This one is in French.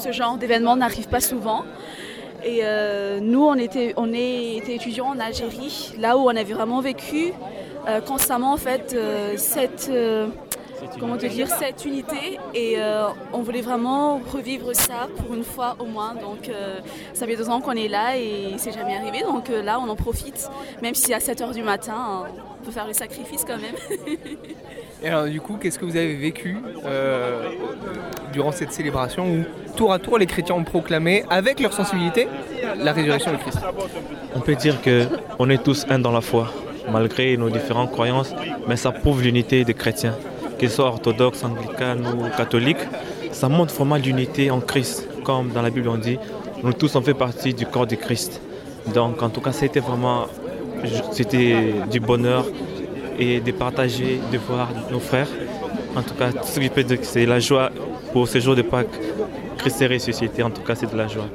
ce genre d'événement n'arrive pas souvent. Et euh, nous, on était, étudiants en Algérie, là où on avait vraiment vécu euh, constamment en fait euh, cette, comment te dire, cette unité. Et on voulait vraiment revivre ça pour une fois au moins. Donc ça fait deux ans qu'on est là et c'est jamais arrivé. Donc là, on en profite, même si à 7 h du matin, on peut faire le sacrifice quand même. et alors du coup, qu'est-ce que vous avez vécu durant cette célébration où tour à tour les chrétiens ont proclamé avec leur sensibilité la résurrection de Christ? On peut dire qu'on est tous un dans la foi, malgré nos différentes croyances, mais ça prouve l'unité des chrétiens, qu'ils soient orthodoxes, anglicans ou catholiques. Ça montre vraiment l'unité en Christ, comme dans la Bible on dit, nous tous on fait partie du corps de Christ. Donc en tout cas c'était vraiment c'était du bonheur et de partager, de voir nos frères. En tout cas, ce que je dire, c'est la joie pour ce jour de Pâques. Christ est ressuscité, en tout cas c'est de la joie.